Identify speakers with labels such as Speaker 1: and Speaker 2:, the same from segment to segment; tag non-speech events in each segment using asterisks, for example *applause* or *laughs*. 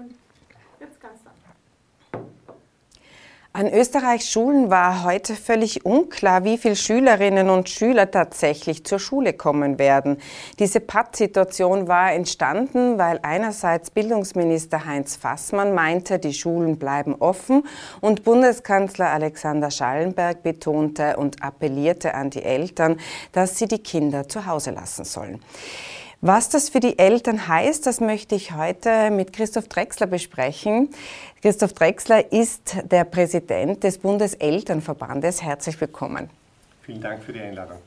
Speaker 1: Und jetzt ganz dann.
Speaker 2: An Österreichs Schulen war heute völlig unklar, wie viele Schülerinnen und Schüler tatsächlich zur Schule kommen werden. Diese Pattsituation war entstanden, weil einerseits Bildungsminister Heinz Fassmann meinte, die Schulen bleiben offen und Bundeskanzler Alexander Schallenberg betonte und appellierte an die Eltern, dass sie die Kinder zu Hause lassen sollen. Was das für die Eltern heißt, das möchte ich heute mit Christoph Drexler besprechen. Christoph Drexler ist der Präsident des Bundeselternverbandes. Herzlich willkommen.
Speaker 3: Vielen Dank für die Einladung.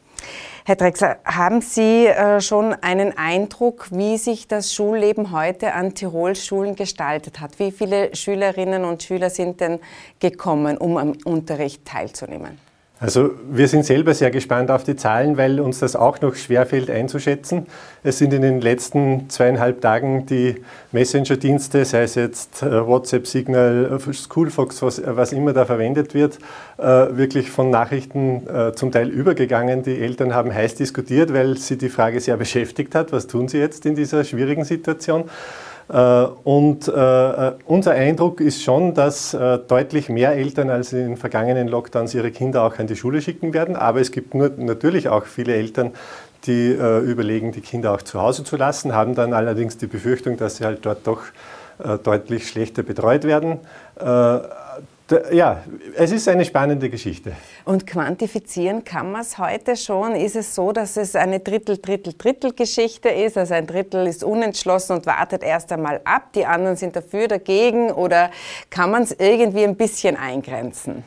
Speaker 2: Herr Drexler, haben Sie äh, schon einen Eindruck, wie sich das Schulleben heute an Tirols Schulen gestaltet hat? Wie viele Schülerinnen und Schüler sind denn gekommen, um am Unterricht teilzunehmen?
Speaker 3: Also wir sind selber sehr gespannt auf die Zahlen, weil uns das auch noch schwerfällt einzuschätzen. Es sind in den letzten zweieinhalb Tagen die Messenger-Dienste, sei es jetzt äh, WhatsApp, Signal, äh, Schoolfox, was, was immer da verwendet wird, äh, wirklich von Nachrichten zum Teil übergegangen. Die Eltern haben heiß diskutiert, weil sie die Frage sehr beschäftigt hat, was tun sie jetzt in dieser schwierigen Situation. Äh, und äh, unser Eindruck ist schon, dass äh, deutlich mehr Eltern als in den vergangenen Lockdowns ihre Kinder auch an die Schule schicken werden. Aber es gibt nur, natürlich auch viele Eltern, die überlegen, die Kinder auch zu Hause zu lassen, haben dann allerdings die Befürchtung, dass sie halt dort doch deutlich schlechter betreut werden ja, es ist eine spannende Geschichte.
Speaker 2: Und quantifizieren kann man es heute schon? Ist es so, dass es eine Drittel-Drittel-Drittel-Geschichte ist? Also ein Drittel ist unentschlossen und wartet erst einmal ab, die anderen sind dafür, dagegen? Oder kann man es irgendwie ein bisschen eingrenzen?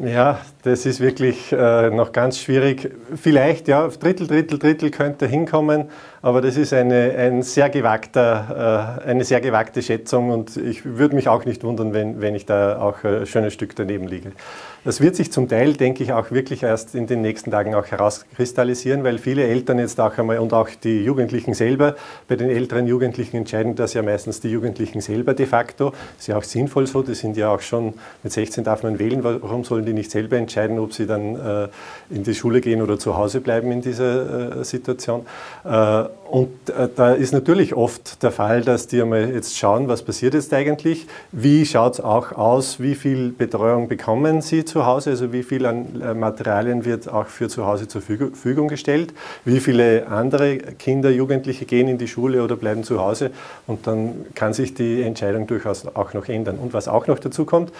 Speaker 3: Ja, das ist wirklich äh, noch ganz schwierig. Vielleicht, ja, Drittel, Drittel, Drittel könnte hinkommen, aber das ist eine, ein sehr gewagter, äh, eine sehr gewagte Schätzung und ich würde mich auch nicht wundern, wenn, wenn ich da auch ein schönes Stück daneben liege. Das wird sich zum Teil, denke ich, auch wirklich erst in den nächsten Tagen auch herauskristallisieren, weil viele Eltern jetzt auch einmal und auch die Jugendlichen selber, bei den älteren Jugendlichen entscheiden das ja meistens die Jugendlichen selber de facto. Das ist ja auch sinnvoll so, die sind ja auch schon, mit 16 darf man wählen, warum sollen die nicht selber entscheiden, ob sie dann äh, in die Schule gehen oder zu Hause bleiben in dieser äh, Situation. Äh, und äh, da ist natürlich oft der Fall, dass die einmal jetzt schauen, was passiert jetzt eigentlich, wie schaut es auch aus, wie viel Betreuung bekommen sie zu Hause, also wie viel an äh, Materialien wird auch für zu Hause zur Verfügung gestellt, wie viele andere Kinder, Jugendliche gehen in die Schule oder bleiben zu Hause? Und dann kann sich die Entscheidung durchaus auch noch ändern. Und was auch noch dazu kommt,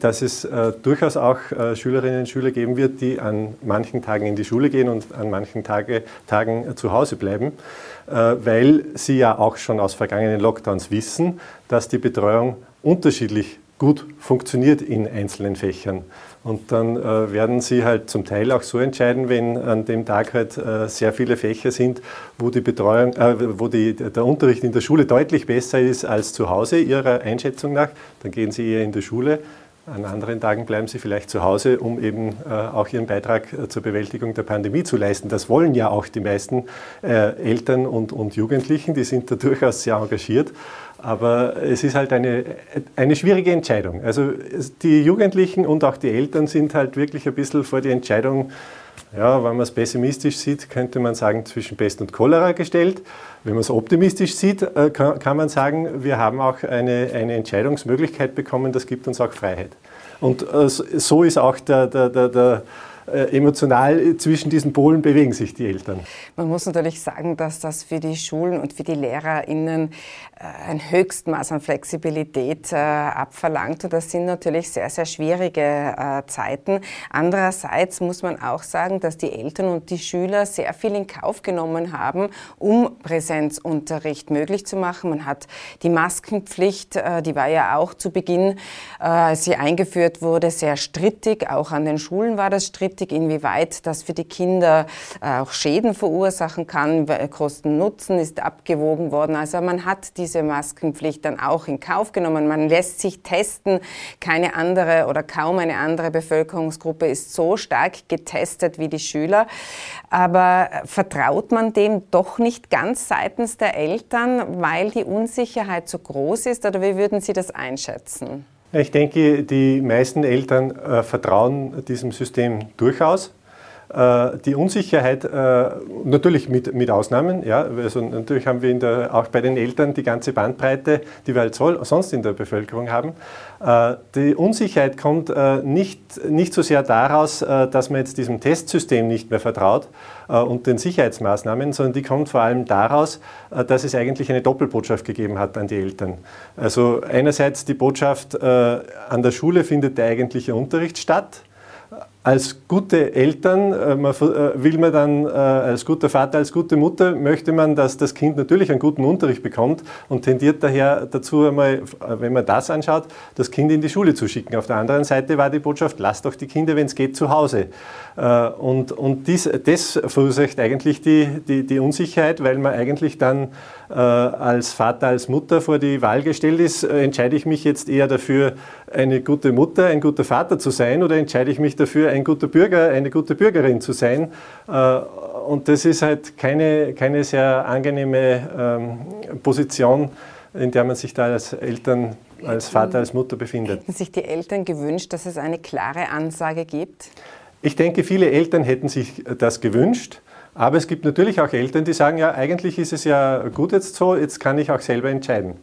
Speaker 3: dass es durchaus auch Schülerinnen und Schüler geben wird, die an manchen Tagen in die Schule gehen und an manchen Tage, Tagen zu Hause bleiben. Äh, weil sie ja auch schon aus vergangenen Lockdowns wissen, dass die Betreuung unterschiedlich gut funktioniert in einzelnen Fächern. Und dann äh, werden sie halt zum Teil auch so entscheiden, wenn an dem Tag halt äh, sehr viele Fächer sind, wo die Betreuung, äh, wo die, der Unterricht in der Schule deutlich besser ist als zu Hause, ihrer Einschätzung nach, dann gehen sie eher in die Schule. An anderen Tagen bleiben sie vielleicht zu Hause, um eben äh, auch ihren Beitrag äh, zur Bewältigung der Pandemie zu leisten. Das wollen ja auch die meisten äh, Eltern und, und Jugendlichen, die sind da *laughs* durchaus sehr engagiert. Aber es ist halt eine, eine schwierige Entscheidung. Also die Jugendlichen und auch die Eltern sind halt wirklich ein bisschen vor die Entscheidung ja, wenn man es pessimistisch sieht, könnte man sagen, zwischen Pest und Cholera gestellt. Wenn man es optimistisch sieht, äh, kann man sagen, wir haben auch eine, eine Entscheidungsmöglichkeit bekommen, das gibt uns auch Freiheit. Und äh, so ist auch der, der, der, der emotional zwischen diesen Polen bewegen sich die Eltern.
Speaker 2: Man muss natürlich sagen, dass das für die Schulen und für die LehrerInnen äh, ein Höchstmaß an Flexibilität äh, abverlangt. Und das sind natürlich sehr, sehr schwierige äh, Zeiten. Andererseits muss man auch sagen, dass die Eltern und die Schüler sehr viel in Kauf genommen haben, um Präsenzunterricht möglich zu machen. Man hat die Maskenpflicht, äh, die war ja auch zu Beginn, äh, als sie eingeführt wurde, sehr strittig. Auch an den Schulen war das strittig strittig, inwieweit das für die Kinder äh, auch Schäden verursachen kann. Kosten-Nutzen ist abgewogen worden. Also man hat diese Maskenpflicht dann auch in Kauf genommen. Man lässt sich testen. Keine andere oder kaum eine andere Bevölkerungsgruppe ist so stark getestet wie die Schüler. Aber vertraut man dem doch nicht ganz seitens der Eltern, weil die Unsicherheit so groß ist? Oder wie würden Sie das einschätzen?
Speaker 3: Ich denke, die meisten Eltern äh, vertrauen diesem System durchaus. Äh, die Unsicherheit, äh, natürlich mit, mit Ausnahmen, ja, also natürlich haben wir der, auch bei den Eltern die ganze Bandbreite, die wir halt sonst in der Bevölkerung haben. Äh, die Unsicherheit kommt nicht, nicht so sehr daraus, dass man jetzt diesem Testsystem nicht mehr vertraut und den Sicherheitsmaßnahmen, sondern die kommt vor allem daraus, dass es eigentlich eine Doppelbotschaft gegeben hat an die Eltern. Also einerseits die Botschaft, an der Schule findet der eigentliche Unterricht statt als gute Eltern äh, äh, will man dann, äh, als guter Vater, als gute Mutter, möchte man, dass das Kind natürlich einen guten Unterricht bekommt und tendiert daher dazu, einmal, wenn man das anschaut, das Kind in die Schule zu schicken. Auf der anderen Seite war die Botschaft, lasst doch die Kinder, wenn es geht, zu Hause. Und, und dies, das verursacht eigentlich die, die, die Unsicherheit, weil man eigentlich dann als Vater, als Mutter vor die Wahl gestellt ist, entscheide ich mich jetzt eher dafür, eine gute Mutter, ein guter Vater zu sein oder entscheide ich mich dafür, ein guter Bürger, eine gute Bürgerin zu sein. Äh, und das ist halt keine, keine sehr angenehme ähm, Position, in der man sich da als Eltern, als Vater, als Mutter befindet.
Speaker 2: Hätten sich die Eltern gewünscht, dass es eine klare Ansage gibt?
Speaker 3: Ich denke, viele Eltern hätten sich das gewünscht. Aber es gibt natürlich auch Eltern, die sagen, ja, eigentlich ist es ja gut jetzt so, jetzt kann ich auch selber entscheiden.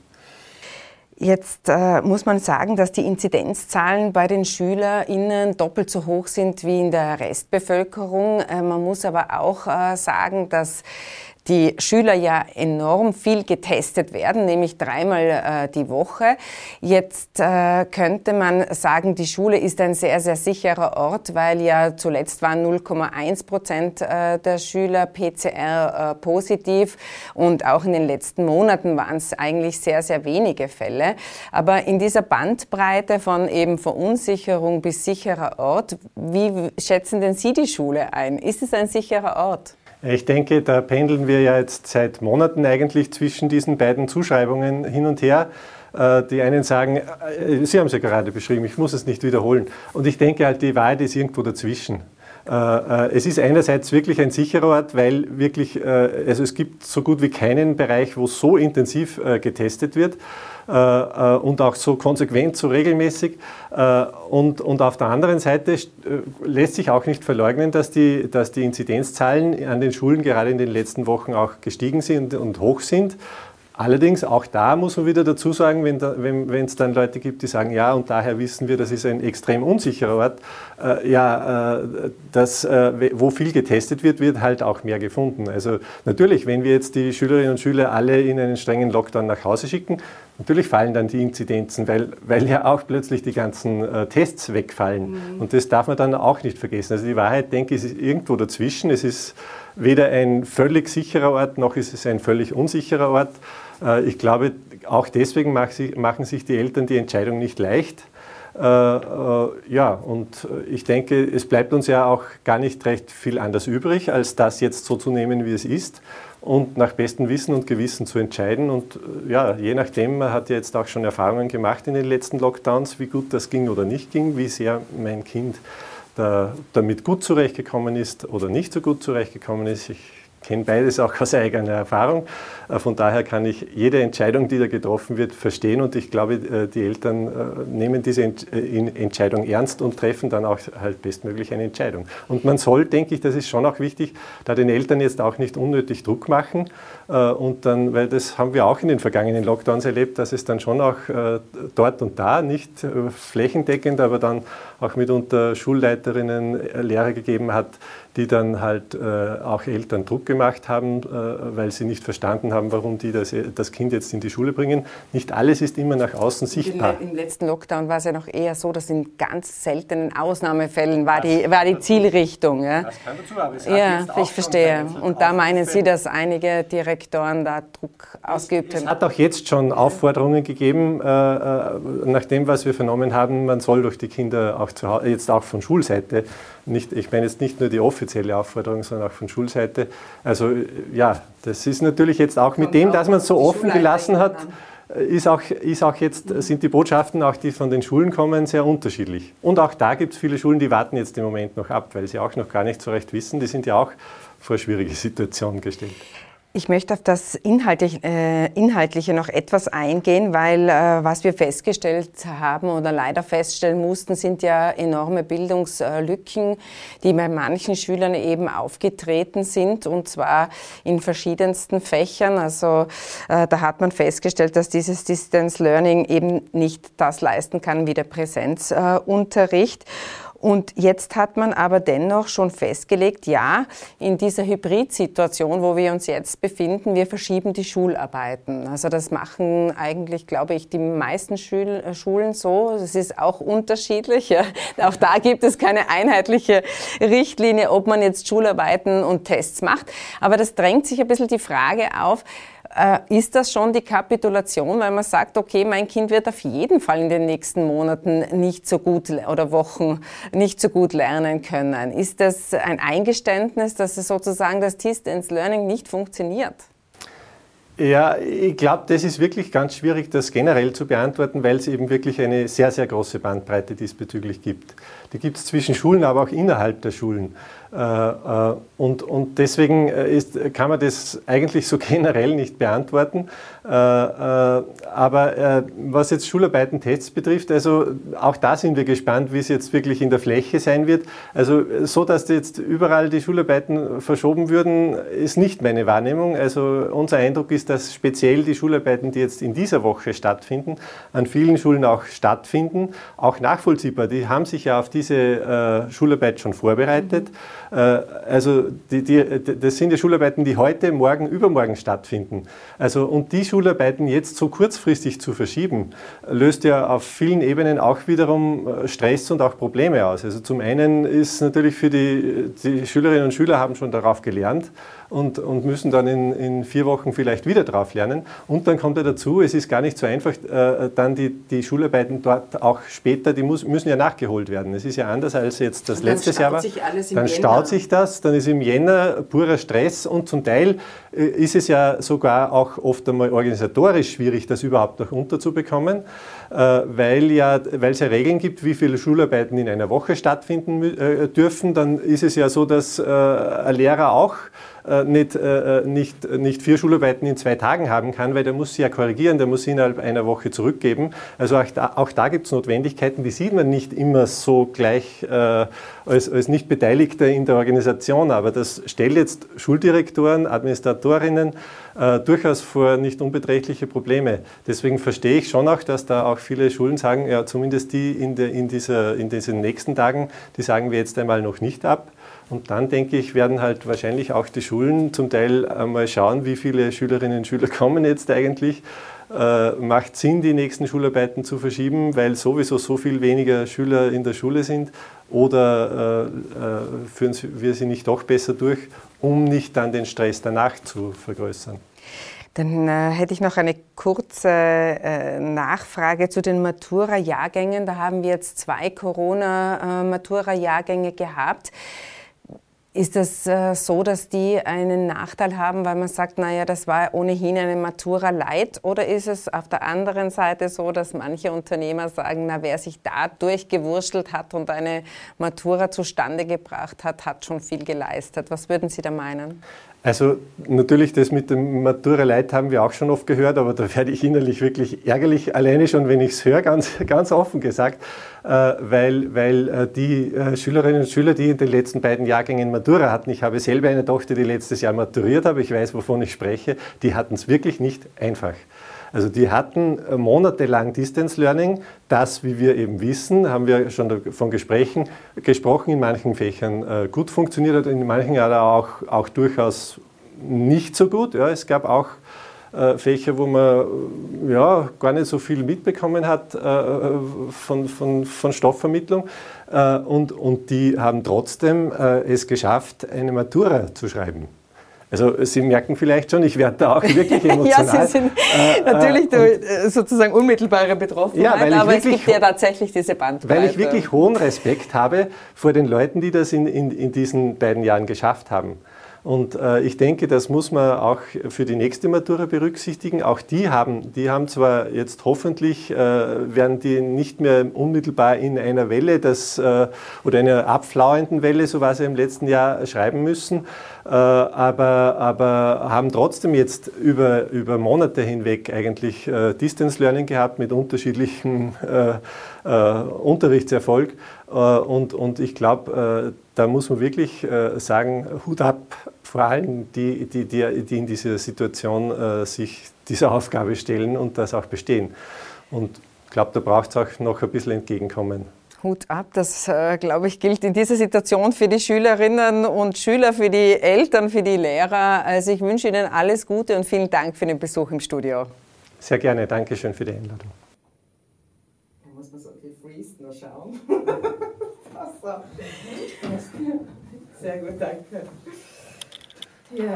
Speaker 2: Jetzt äh, muss man sagen, dass die Inzidenzzahlen bei den SchülerInnen doppelt so hoch sind wie in der Restbevölkerung. Äh, man muss aber auch äh, sagen, dass die Schüler ja enorm viel getestet werden, nämlich dreimal äh, die Woche. Jetzt äh, könnte man sagen, die Schule ist ein sehr, sehr sicherer Ort, weil ja zuletzt waren 0,1 Prozent äh, der Schüler PCR äh, positiv und auch in den letzten Monaten waren es eigentlich sehr, sehr wenige Fälle. Aber in dieser Bandbreite von eben Verunsicherung bis sicherer Ort, wie schätzen denn Sie die Schule ein? Ist es ein sicherer Ort?
Speaker 3: Ich denke, da pendeln wir ja jetzt seit Monaten eigentlich zwischen diesen beiden Zuschreibungen hin und her. Äh, die einen sagen, äh, Sie haben es ja gerade beschrieben, ich muss es nicht wiederholen. Und ich denke halt, die Wahrheit ist irgendwo dazwischen. Äh, es ist einerseits wirklich ein sicherer Ort, weil wirklich, also es gibt so gut wie keinen Bereich, wo so intensiv getestet wird. Äh, äh, und auch so konsequent, so regelmäßig. Äh, und, und auf der anderen Seite lässt sich auch nicht verleugnen, dass die, dass die Inzidenzzahlen an den Schulen gerade in den letzten Wochen auch gestiegen sind und hoch sind. Allerdings, auch da muss man wieder dazu sagen, wenn es wenn, dann Leute gibt, die sagen, ja, und daher wissen wir, das ist ein extrem unsicherer Ort. Äh, ja, äh, das, äh, wo viel getestet wird, wird halt auch mehr gefunden. Also natürlich, wenn wir jetzt die Schülerinnen und Schüler alle in einen strengen Lockdown nach Hause schicken, natürlich fallen dann die Inzidenzen, weil, weil ja auch plötzlich die ganzen äh, Tests wegfallen. Mhm. Und das darf man dann auch nicht vergessen. Also die Wahrheit, denke ich, ist irgendwo dazwischen. Es ist weder ein völlig sicherer Ort, noch ist es ein völlig unsicherer Ort. Äh, ich glaube, auch deswegen machen sich die Eltern die Entscheidung nicht leicht. Äh, äh, ja, und ich denke, es bleibt uns ja auch gar nicht recht viel anders übrig, als das jetzt so zu nehmen, wie es ist und nach bestem Wissen und Gewissen zu entscheiden. Und ja, je nachdem, man hat ja jetzt auch schon Erfahrungen gemacht in den letzten Lockdowns, wie gut das ging oder nicht ging, wie sehr mein Kind da, damit gut zurechtgekommen ist oder nicht so gut zurechtgekommen ist. Ich kenne beides auch aus eigener Erfahrung. Äh, von daher kann ich jede Entscheidung, die da getroffen wird, verstehen und ich glaube, äh, die Eltern äh, nehmen diese Entscheidung ernst und treffen dann auch halt bestmöglich eine Entscheidung. Und man soll, denke ich, das ist schon auch wichtig, da den Eltern jetzt auch nicht unnötig Druck machen und dann, weil das haben wir auch in den vergangenen Lockdowns erlebt, dass es dann schon auch dort und da, nicht flächendeckend, aber dann auch mitunter Schulleiterinnen, Lehrer gegeben hat, die dann halt äh, auch Eltern Druck gemacht haben, äh, weil sie nicht verstanden haben, warum die das, das, Kind jetzt in die Schule bringen. Nicht alles ist immer nach außen sichtbar.
Speaker 2: Im letzten Lockdown war es ja noch eher so, dass in ganz seltenen Ausnahmefällen war, die, war die Zielrichtung. Ja. Das kann dazu, aber es Ja, ich verstehe. Und da meinen Sie, dass einige Direktoren da Druck ausgeübt haben?
Speaker 3: Es hat auch jetzt schon Aufforderungen gegeben, äh, äh, nach dem, was wir vernommen haben, man soll durch die Kinder auch zu, jetzt auch von Schulseite nicht, ich meine jetzt nicht nur die offizielle Aufforderung, sondern auch von Schulseite. Also ja, das ist natürlich jetzt auch mit dem, dass man es so offen gelassen hat, ist auch, ist auch jetzt, sind die Botschaften, auch die von den Schulen kommen, sehr unterschiedlich. Und auch da gibt es viele Schulen, die warten jetzt im Moment noch ab, weil sie auch noch gar nicht so recht wissen. Die sind ja auch vor schwierige Situationen gestellt.
Speaker 2: Ich möchte auf das Inhaltliche, äh, Inhaltliche noch etwas eingehen, weil äh, was wir festgestellt haben oder leider feststellen mussten, sind ja enorme Bildungslücken, die bei manchen Schülern eben aufgetreten sind und zwar in verschiedensten Fächern. Also äh, da hat man festgestellt, dass dieses Distance Learning eben nicht das leisten kann wie der Präsenzunterricht. Und jetzt hat man aber dennoch schon festgelegt, ja, in dieser Hybridsituation, wo wir uns jetzt befinden, wir verschieben die Schularbeiten. Also das machen eigentlich, glaube ich, die meisten Schul äh, Schulen so. Es ist auch unterschiedlich. Ja. Auch da gibt es keine einheitliche Richtlinie, ob man jetzt Schularbeiten und Tests macht. Aber das drängt sich ein bisschen die Frage auf, ist das schon die Kapitulation, weil man sagt, okay, mein Kind wird auf jeden Fall in den nächsten Monaten nicht so gut oder Wochen nicht so gut lernen können? Ist das ein Eingeständnis, dass es sozusagen das Distance Learning nicht funktioniert?
Speaker 3: Ja, ich glaube, das ist wirklich ganz schwierig, das generell zu beantworten, weil es eben wirklich eine sehr, sehr große Bandbreite diesbezüglich gibt. Die gibt es zwischen Schulen, aber auch innerhalb der Schulen. Äh, äh, und, und deswegen äh, ist, kann man das eigentlich so *laughs* generell nicht beantworten. Aber was jetzt Schularbeiten-Tests betrifft, also auch da sind wir gespannt, wie es jetzt wirklich in der Fläche sein wird. Also so, dass jetzt überall die Schularbeiten verschoben würden, ist nicht meine Wahrnehmung. Also unser Eindruck ist, dass speziell die Schularbeiten, die jetzt in dieser Woche stattfinden, an vielen Schulen auch stattfinden, auch nachvollziehbar. Die haben sich ja auf diese Schularbeit schon vorbereitet. Äh, also die, die, das sind ja Schularbeiten, die heute, morgen, übermorgen stattfinden. Also und die Schularbeiten jetzt so kurzfristig zu verschieben, löst ja auf vielen Ebenen auch wiederum äh, Stress und auch Probleme aus. Also zum einen ist natürlich für die, die Schülerinnen und Schüler haben schon darauf gelernt, und, und müssen dann in, in, vier Wochen vielleicht wieder drauf lernen. Und dann kommt ja dazu, es ist gar nicht so einfach, äh, dann die, die Schularbeiten dort auch später, die muss, müssen ja nachgeholt werden. Es ist ja anders als jetzt das letzte Jahr war. Dann staut sich das, dann ist im Jänner purer Stress und zum Teil ist es ja sogar auch oft einmal organisatorisch schwierig, das überhaupt noch unterzubekommen, äh, weil ja, weil es ja Regeln gibt, wie viele Schularbeiten in einer Woche stattfinden äh, dürfen. Dann ist es ja so, dass ein Lehrer auch äh, nicht, äh, äh, nicht, nicht vier Schularbeiten in zwei Tagen haben kann, weil der muss sie ja korrigieren, der muss sie innerhalb einer Woche zurückgeben. Also auch da, auch da gibt es Notwendigkeiten, die sieht man nicht immer so gleich äh, als, als nicht Beteiligter in der Organisation, aber das stellt jetzt Schuldirektoren, Administratorinnen äh, durchaus vor nicht unbeträchtliche Probleme. Deswegen verstehe ich schon auch, dass da auch viele Schulen sagen, ja zumindest die in, der, in, dieser, in diesen nächsten Tagen, die sagen wir jetzt einmal noch nicht ab. Und dann denke ich, werden halt wahrscheinlich auch die Schulen zum Teil einmal schauen, wie viele Schülerinnen und Schüler *laughs* kommen jetzt eigentlich. Äh, macht Sinn, die nächsten Schularbeiten zu verschieben, weil sowieso so viel weniger Schüler in der Schule sind? Oder äh, äh führen wir sie nicht doch besser durch, um nicht dann den Stress danach zu vergrößern?
Speaker 2: Dann äh, hätte ich noch eine kurze äh, Nachfrage zu den Matura-Jahrgängen. Da haben wir jetzt zwei Corona-Matura-Jahrgänge gehabt. Ist das äh, so, dass die einen Nachteil haben, weil man sagt, naja, das war ohnehin eine Matura Light? Oder ist es auf der anderen Seite so, dass manche Unternehmer sagen, na, wer sich da durchgewurschtelt hat und eine Matura zustande gebracht hat, hat schon viel geleistet? Was würden Sie da meinen?
Speaker 3: Also natürlich, das mit dem Matura Leid haben wir auch schon oft gehört, aber da werde ich innerlich wirklich ärgerlich, alleine schon, wenn ich es höre, ganz, *laughs* ganz offen gesagt, äh, weil, weil äh, die äh, Schülerinnen und Schüler, die in den letzten beiden Jahrgängen Matura hatten, ich habe selber eine Tochter, die letztes Jahr maturiert habe, ich weiß, wovon ich spreche, die hatten es wirklich nicht einfach. Also die hatten monatelang Distance Learning, das, wie wir eben wissen, haben wir schon von Gesprächen gesprochen, in manchen Fächern äh, gut funktioniert hat, in manchen aber auch, auch durchaus nicht so gut. Ja, es gab auch äh, Fächer, wo man ja, gar nicht so viel mitbekommen hat äh, von, von, von Stoffvermittlung. Äh, und, und die haben trotzdem äh, es geschafft, eine Matura zu schreiben. Also Sie merken vielleicht schon, ich werde da auch wirklich emotional. *laughs*
Speaker 2: ja, Sie sind äh, natürlich äh, sozusagen unmittelbare Betroffenheit, ja, aber es gibt ja tatsächlich diese Bandbreite.
Speaker 3: Weil ich wirklich hohen Respekt habe vor den Leuten, die das in, in, in diesen beiden Jahren geschafft haben. Und äh, ich denke, das muss man auch für die nächste Matura berücksichtigen. Auch die haben, die haben zwar jetzt hoffentlich, äh, werden die nicht mehr unmittelbar in einer Welle das, äh, oder einer abflauenden Welle, so war ja im letzten Jahr, schreiben müssen, äh, aber, aber haben trotzdem jetzt über, über Monate hinweg eigentlich äh, Distance Learning gehabt mit unterschiedlichem äh, Unterrichtserfolg. und, und ich glaube, da muss man wirklich sagen, Hut ab vor allem die, die, die, die in dieser Situation äh, sich dieser Aufgabe stellen und das auch bestehen. Und ich glaube, da braucht es auch noch ein bisschen Entgegenkommen.
Speaker 2: Hut ab, das äh, glaube ich gilt in dieser Situation für die Schülerinnen und Schüler, für die Eltern, für die Lehrer. Also ich wünsche Ihnen alles Gute und vielen Dank für den Besuch im Studio.
Speaker 3: Sehr gerne, danke schön für die Einladung.
Speaker 2: Da muss man so gefreezed noch schauen. *laughs* Sehr gut, danke. Ja.